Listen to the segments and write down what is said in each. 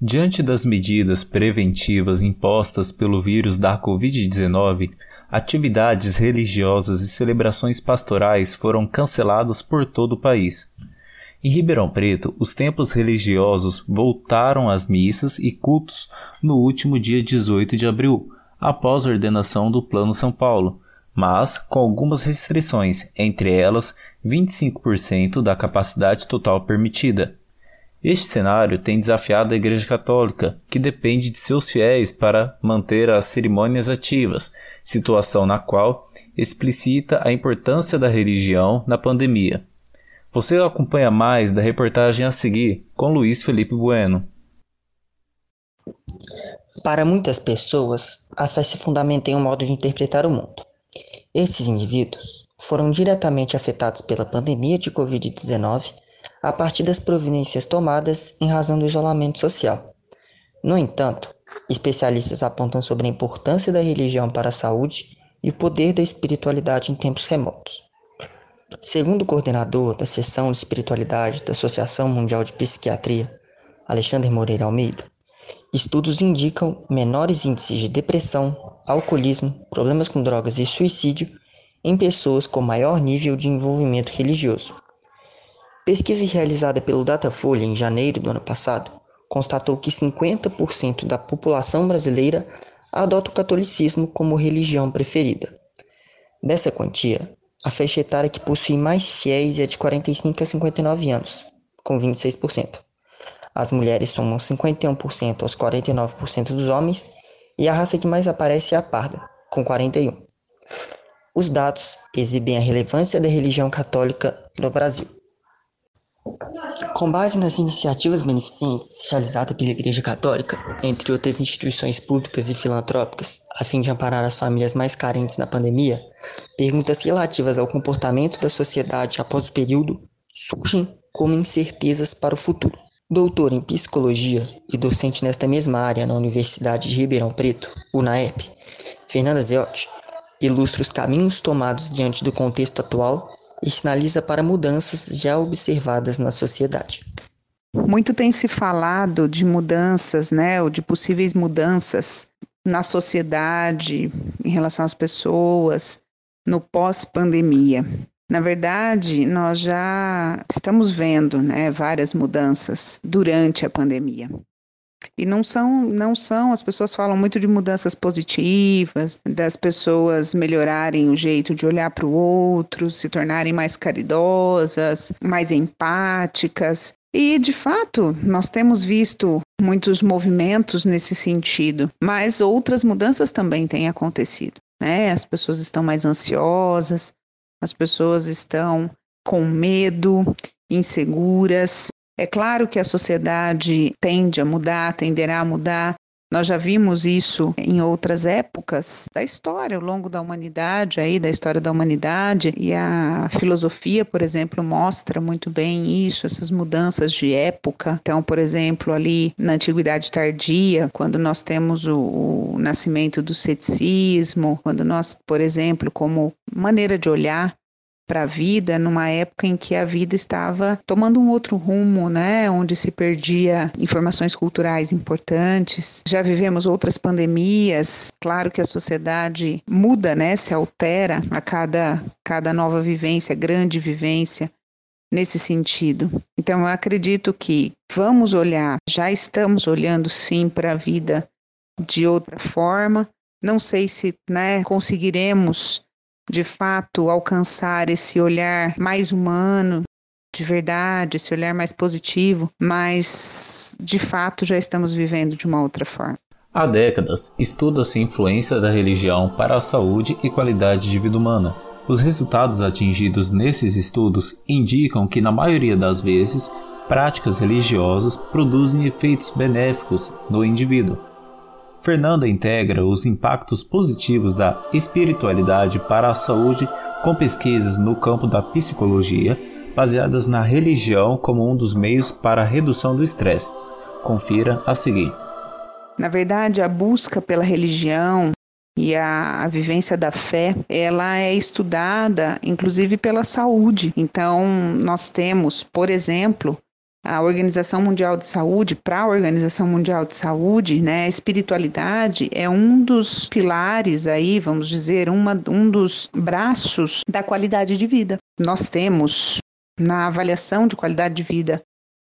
Diante das medidas preventivas impostas pelo vírus da Covid-19, atividades religiosas e celebrações pastorais foram canceladas por todo o país. Em Ribeirão Preto, os templos religiosos voltaram às missas e cultos no último dia 18 de abril, após a ordenação do Plano São Paulo, mas com algumas restrições, entre elas 25% da capacidade total permitida. Este cenário tem desafiado a Igreja Católica, que depende de seus fiéis para manter as cerimônias ativas, situação na qual explicita a importância da religião na pandemia. Você acompanha mais da reportagem a seguir com Luiz Felipe Bueno. Para muitas pessoas, a fé se fundamenta em um modo de interpretar o mundo. Esses indivíduos foram diretamente afetados pela pandemia de Covid-19 a partir das providências tomadas em razão do isolamento social. No entanto, especialistas apontam sobre a importância da religião para a saúde e o poder da espiritualidade em tempos remotos. Segundo o coordenador da seção de espiritualidade da Associação Mundial de Psiquiatria, Alexandre Moreira Almeida, estudos indicam menores índices de depressão, alcoolismo, problemas com drogas e suicídio em pessoas com maior nível de envolvimento religioso. Pesquisa realizada pelo Datafolha em janeiro do ano passado constatou que 50% da população brasileira adota o catolicismo como religião preferida. Dessa quantia, a faixa etária que possui mais fiéis é de 45 a 59 anos, com 26%. As mulheres somam 51% aos 49% dos homens e a raça que mais aparece é a parda, com 41%. Os dados exibem a relevância da religião católica no Brasil. Com base nas iniciativas beneficentes realizadas pela Igreja Católica, entre outras instituições públicas e filantrópicas, a fim de amparar as famílias mais carentes na pandemia, perguntas relativas ao comportamento da sociedade após o período surgem como incertezas para o futuro. Doutor em psicologia e docente nesta mesma área na Universidade de Ribeirão Preto, UNAEP, Fernanda Zeotti, ilustra os caminhos tomados diante do contexto atual e sinaliza para mudanças já observadas na sociedade. Muito tem se falado de mudanças, né, ou de possíveis mudanças na sociedade, em relação às pessoas, no pós-pandemia. Na verdade, nós já estamos vendo né, várias mudanças durante a pandemia. E não são, não são, as pessoas falam muito de mudanças positivas, das pessoas melhorarem o jeito de olhar para o outro, se tornarem mais caridosas, mais empáticas. E, de fato, nós temos visto muitos movimentos nesse sentido, mas outras mudanças também têm acontecido. Né? As pessoas estão mais ansiosas, as pessoas estão com medo, inseguras, é claro que a sociedade tende a mudar, tenderá a mudar. Nós já vimos isso em outras épocas da história, ao longo da humanidade, aí da história da humanidade, e a filosofia, por exemplo, mostra muito bem isso, essas mudanças de época. Então, por exemplo, ali na antiguidade tardia, quando nós temos o, o nascimento do ceticismo, quando nós, por exemplo, como maneira de olhar para a vida numa época em que a vida estava tomando um outro rumo, né, onde se perdia informações culturais importantes. Já vivemos outras pandemias. Claro que a sociedade muda, né, se altera a cada cada nova vivência, grande vivência nesse sentido. Então eu acredito que vamos olhar, já estamos olhando sim para a vida de outra forma. Não sei se, né, conseguiremos de fato alcançar esse olhar mais humano, de verdade, esse olhar mais positivo, mas de fato já estamos vivendo de uma outra forma. Há décadas, estuda-se a influência da religião para a saúde e qualidade de vida humana. Os resultados atingidos nesses estudos indicam que, na maioria das vezes, práticas religiosas produzem efeitos benéficos no indivíduo, Fernanda integra os impactos positivos da espiritualidade para a saúde com pesquisas no campo da psicologia, baseadas na religião como um dos meios para a redução do estresse. Confira a seguir. Na verdade, a busca pela religião e a, a, vivência da fé, ela é estudada inclusive pela saúde. Então, nós temos, por exemplo, a Organização Mundial de Saúde, para a Organização Mundial de Saúde, né, a espiritualidade é um dos pilares aí, vamos dizer, uma, um dos braços da qualidade de vida. Nós temos na avaliação de qualidade de vida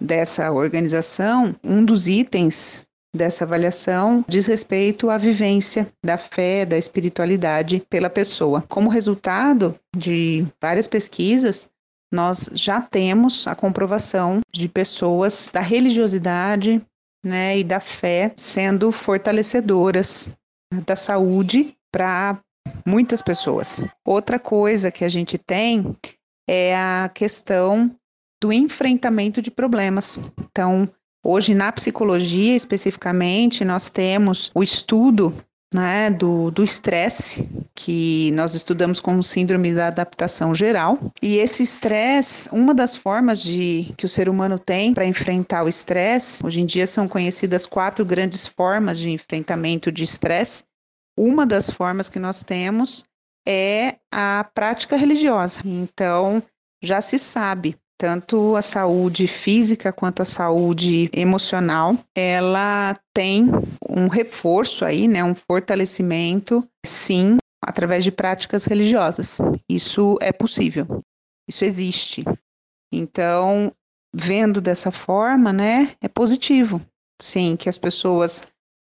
dessa organização, um dos itens dessa avaliação diz respeito à vivência da fé, da espiritualidade pela pessoa. Como resultado de várias pesquisas, nós já temos a comprovação de pessoas da religiosidade né, e da fé sendo fortalecedoras da saúde para muitas pessoas. Outra coisa que a gente tem é a questão do enfrentamento de problemas. Então, hoje na psicologia especificamente, nós temos o estudo né, do estresse, que nós estudamos como síndrome da adaptação geral. E esse estresse, uma das formas de que o ser humano tem para enfrentar o estresse, hoje em dia são conhecidas quatro grandes formas de enfrentamento de estresse. Uma das formas que nós temos é a prática religiosa. Então, já se sabe tanto a saúde física quanto a saúde emocional, ela tem um reforço aí, né, um fortalecimento, sim, através de práticas religiosas. Isso é possível. Isso existe. Então, vendo dessa forma, né, é positivo. Sim, que as pessoas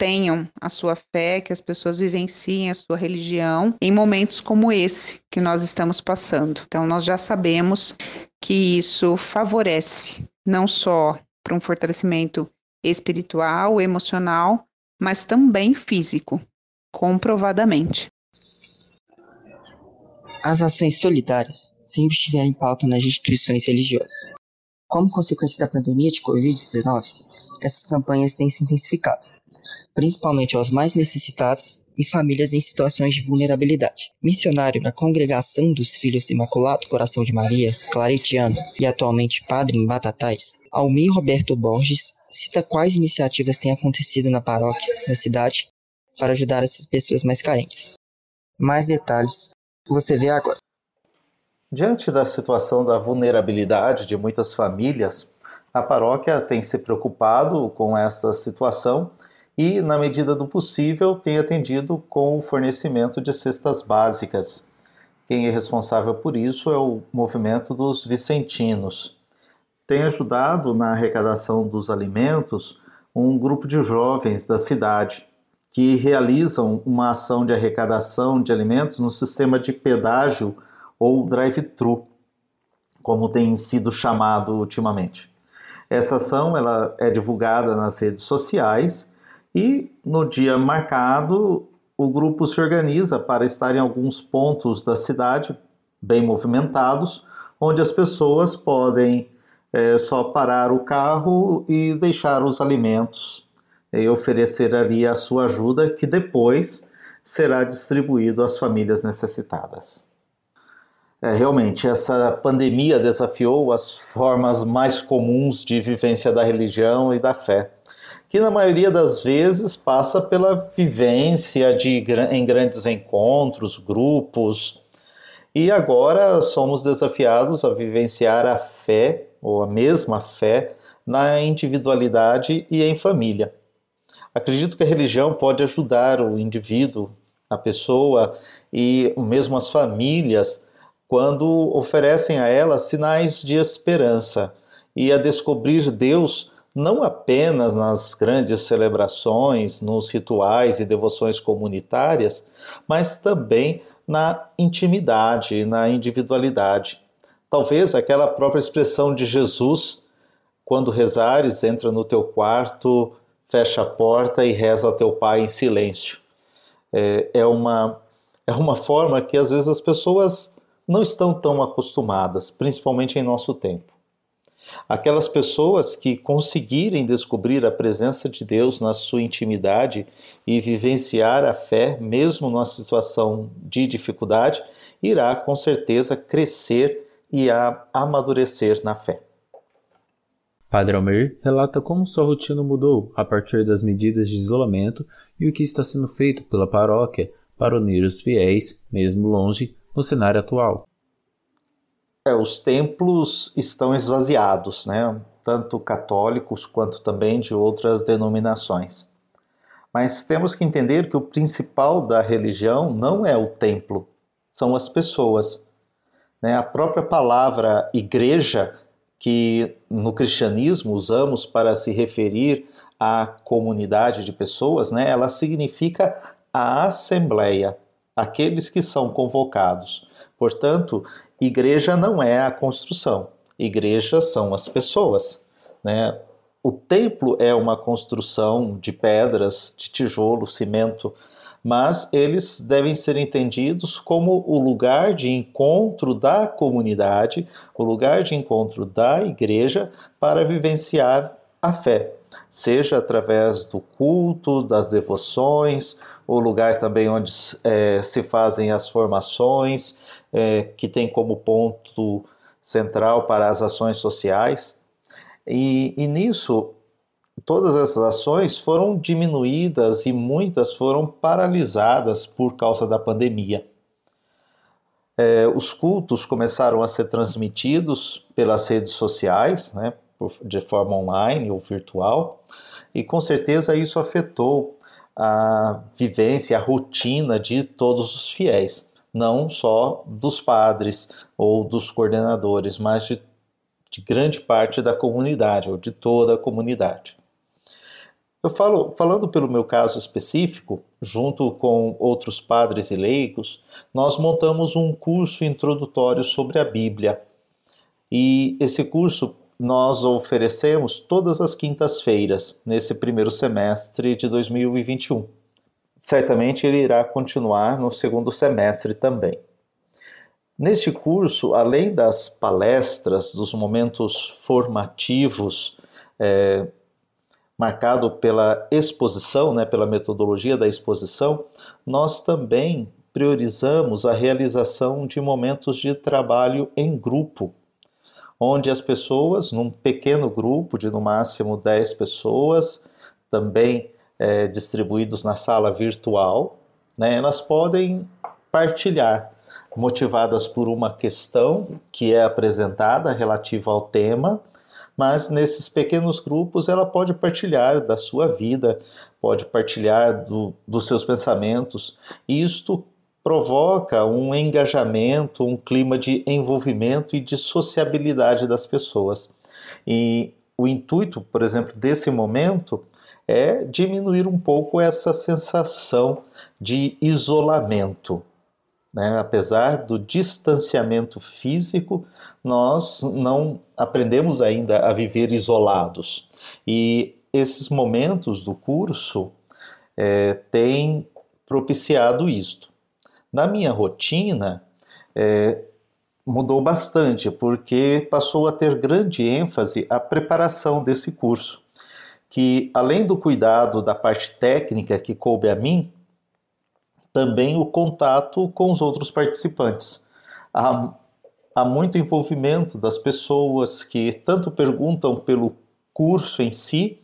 tenham a sua fé, que as pessoas vivenciem a sua religião em momentos como esse que nós estamos passando. Então, nós já sabemos que isso favorece não só para um fortalecimento espiritual, emocional, mas também físico, comprovadamente. As ações solidárias sempre estiveram em pauta nas instituições religiosas. Como consequência da pandemia de Covid-19, essas campanhas têm se intensificado principalmente aos mais necessitados e famílias em situações de vulnerabilidade. Missionário na Congregação dos Filhos do Imaculado Coração de Maria, claretianos e atualmente padre em Batatais, Almir Roberto Borges cita quais iniciativas têm acontecido na paróquia, na cidade, para ajudar essas pessoas mais carentes. Mais detalhes você vê agora. Diante da situação da vulnerabilidade de muitas famílias, a paróquia tem se preocupado com essa situação e, na medida do possível, tem atendido com o fornecimento de cestas básicas. Quem é responsável por isso é o movimento dos Vicentinos. Tem ajudado na arrecadação dos alimentos um grupo de jovens da cidade que realizam uma ação de arrecadação de alimentos no sistema de pedágio ou drive-thru, como tem sido chamado ultimamente. Essa ação ela é divulgada nas redes sociais e no dia marcado, o grupo se organiza para estar em alguns pontos da cidade, bem movimentados, onde as pessoas podem é, só parar o carro e deixar os alimentos e oferecer ali a sua ajuda, que depois será distribuído às famílias necessitadas. É, realmente, essa pandemia desafiou as formas mais comuns de vivência da religião e da fé que na maioria das vezes passa pela vivência de, em grandes encontros, grupos. E agora somos desafiados a vivenciar a fé, ou a mesma fé, na individualidade e em família. Acredito que a religião pode ajudar o indivíduo, a pessoa e mesmo as famílias quando oferecem a elas sinais de esperança e a descobrir Deus não apenas nas grandes celebrações, nos rituais e devoções comunitárias, mas também na intimidade, na individualidade. Talvez aquela própria expressão de Jesus, quando rezares, entra no teu quarto, fecha a porta e reza ao teu Pai em silêncio. É, é, uma, é uma forma que às vezes as pessoas não estão tão acostumadas, principalmente em nosso tempo. Aquelas pessoas que conseguirem descobrir a presença de Deus na sua intimidade e vivenciar a fé, mesmo numa situação de dificuldade, irá com certeza crescer e amadurecer na fé. Padre Almir relata como sua rotina mudou a partir das medidas de isolamento e o que está sendo feito pela paróquia para unir os fiéis, mesmo longe, no cenário atual. É, os templos estão esvaziados, né? tanto católicos quanto também de outras denominações. Mas temos que entender que o principal da religião não é o templo, são as pessoas. Né? A própria palavra igreja, que no cristianismo usamos para se referir à comunidade de pessoas, né? ela significa a assembleia, aqueles que são convocados. Portanto, igreja não é a construção, igreja são as pessoas. Né? O templo é uma construção de pedras, de tijolo, cimento, mas eles devem ser entendidos como o lugar de encontro da comunidade, o lugar de encontro da igreja para vivenciar a fé, seja através do culto, das devoções, o lugar também onde é, se fazem as formações, é, que tem como ponto central para as ações sociais. E, e nisso, todas essas ações foram diminuídas e muitas foram paralisadas por causa da pandemia. É, os cultos começaram a ser transmitidos pelas redes sociais, né, de forma online ou virtual, e com certeza isso afetou a vivência, a rotina de todos os fiéis, não só dos padres ou dos coordenadores, mas de de grande parte da comunidade, ou de toda a comunidade. Eu falo, falando pelo meu caso específico, junto com outros padres e leigos, nós montamos um curso introdutório sobre a Bíblia. E esse curso nós oferecemos todas as quintas-feiras, nesse primeiro semestre de 2021. Certamente ele irá continuar no segundo semestre também. Neste curso, além das palestras, dos momentos formativos, é, marcado pela exposição, né, pela metodologia da exposição, nós também priorizamos a realização de momentos de trabalho em grupo, onde as pessoas, num pequeno grupo de no máximo 10 pessoas, também é, distribuídos na sala virtual, né, elas podem partilhar motivadas por uma questão que é apresentada relativa ao tema, mas nesses pequenos grupos ela pode partilhar da sua vida, pode partilhar do, dos seus pensamentos, isto provoca um engajamento, um clima de envolvimento e de sociabilidade das pessoas. E o intuito, por exemplo, desse momento é diminuir um pouco essa sensação de isolamento. Né? Apesar do distanciamento físico, nós não aprendemos ainda a viver isolados. E esses momentos do curso é, têm propiciado isto. Na minha rotina, é, mudou bastante, porque passou a ter grande ênfase a preparação desse curso, que além do cuidado da parte técnica que coube a mim, também o contato com os outros participantes. Há, há muito envolvimento das pessoas que tanto perguntam pelo curso em si,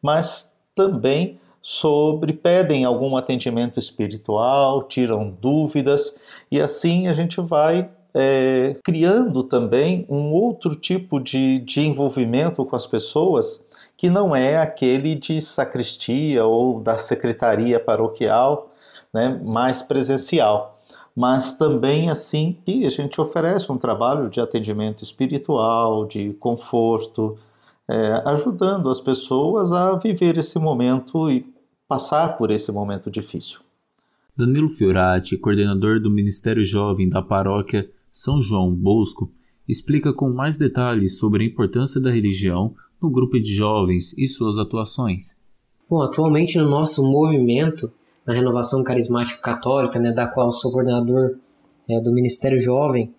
mas também sobre pedem algum atendimento espiritual, tiram dúvidas e assim a gente vai é, criando também um outro tipo de, de envolvimento com as pessoas que não é aquele de sacristia ou da secretaria paroquial, né, mais presencial. Mas também assim que a gente oferece um trabalho de atendimento espiritual, de conforto, é, ajudando as pessoas a viver esse momento passar por esse momento difícil. Danilo Fiorati, coordenador do Ministério Jovem da Paróquia São João Bosco, explica com mais detalhes sobre a importância da religião no grupo de jovens e suas atuações. Bom, atualmente no nosso movimento, na Renovação Carismática Católica, né, da qual sou coordenador é, do Ministério Jovem,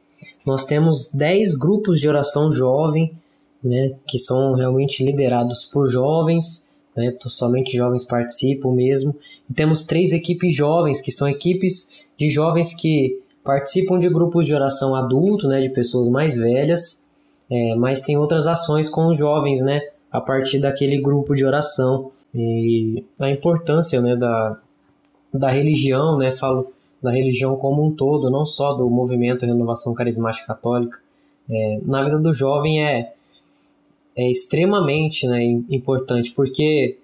nós temos 10 grupos de oração jovem, né, que são realmente liderados por jovens, né, somente jovens participam mesmo, e temos três equipes jovens, que são equipes de jovens que participam de grupos de oração adulto, né, de pessoas mais velhas, é, mas tem outras ações com os jovens, né, a partir daquele grupo de oração. E a importância né, da, da religião, né? Falo da religião como um todo, não só do movimento Renovação Carismática Católica. É, na vida do jovem é é extremamente né, importante, porque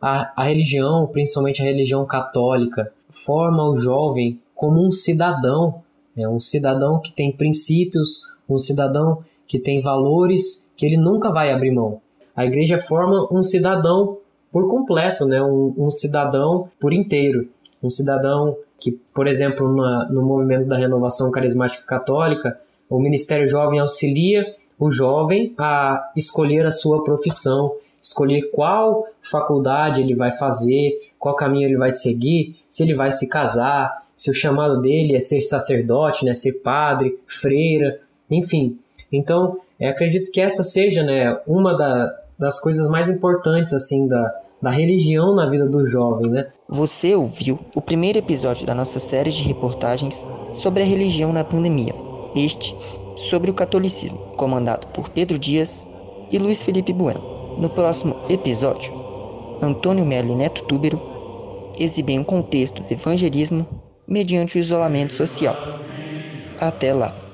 a, a religião, principalmente a religião católica, forma o jovem como um cidadão, é um cidadão que tem princípios, um cidadão que tem valores que ele nunca vai abrir mão. A igreja forma um cidadão por completo, né? um, um cidadão por inteiro. Um cidadão que, por exemplo, na, no movimento da renovação carismática católica, o Ministério Jovem auxilia o jovem a escolher a sua profissão, escolher qual faculdade ele vai fazer, qual caminho ele vai seguir, se ele vai se casar, se o chamado dele é ser sacerdote, né, ser padre, freira, enfim. Então, acredito que essa seja né, uma da, das coisas mais importantes assim da, da religião na vida do jovem, né? Você ouviu o primeiro episódio da nossa série de reportagens sobre a religião na pandemia. Este sobre o catolicismo, comandado por Pedro Dias e Luiz Felipe Bueno. No próximo episódio, Antônio Melo e Neto Túbero exibem um contexto de evangelismo mediante o isolamento social. Até lá!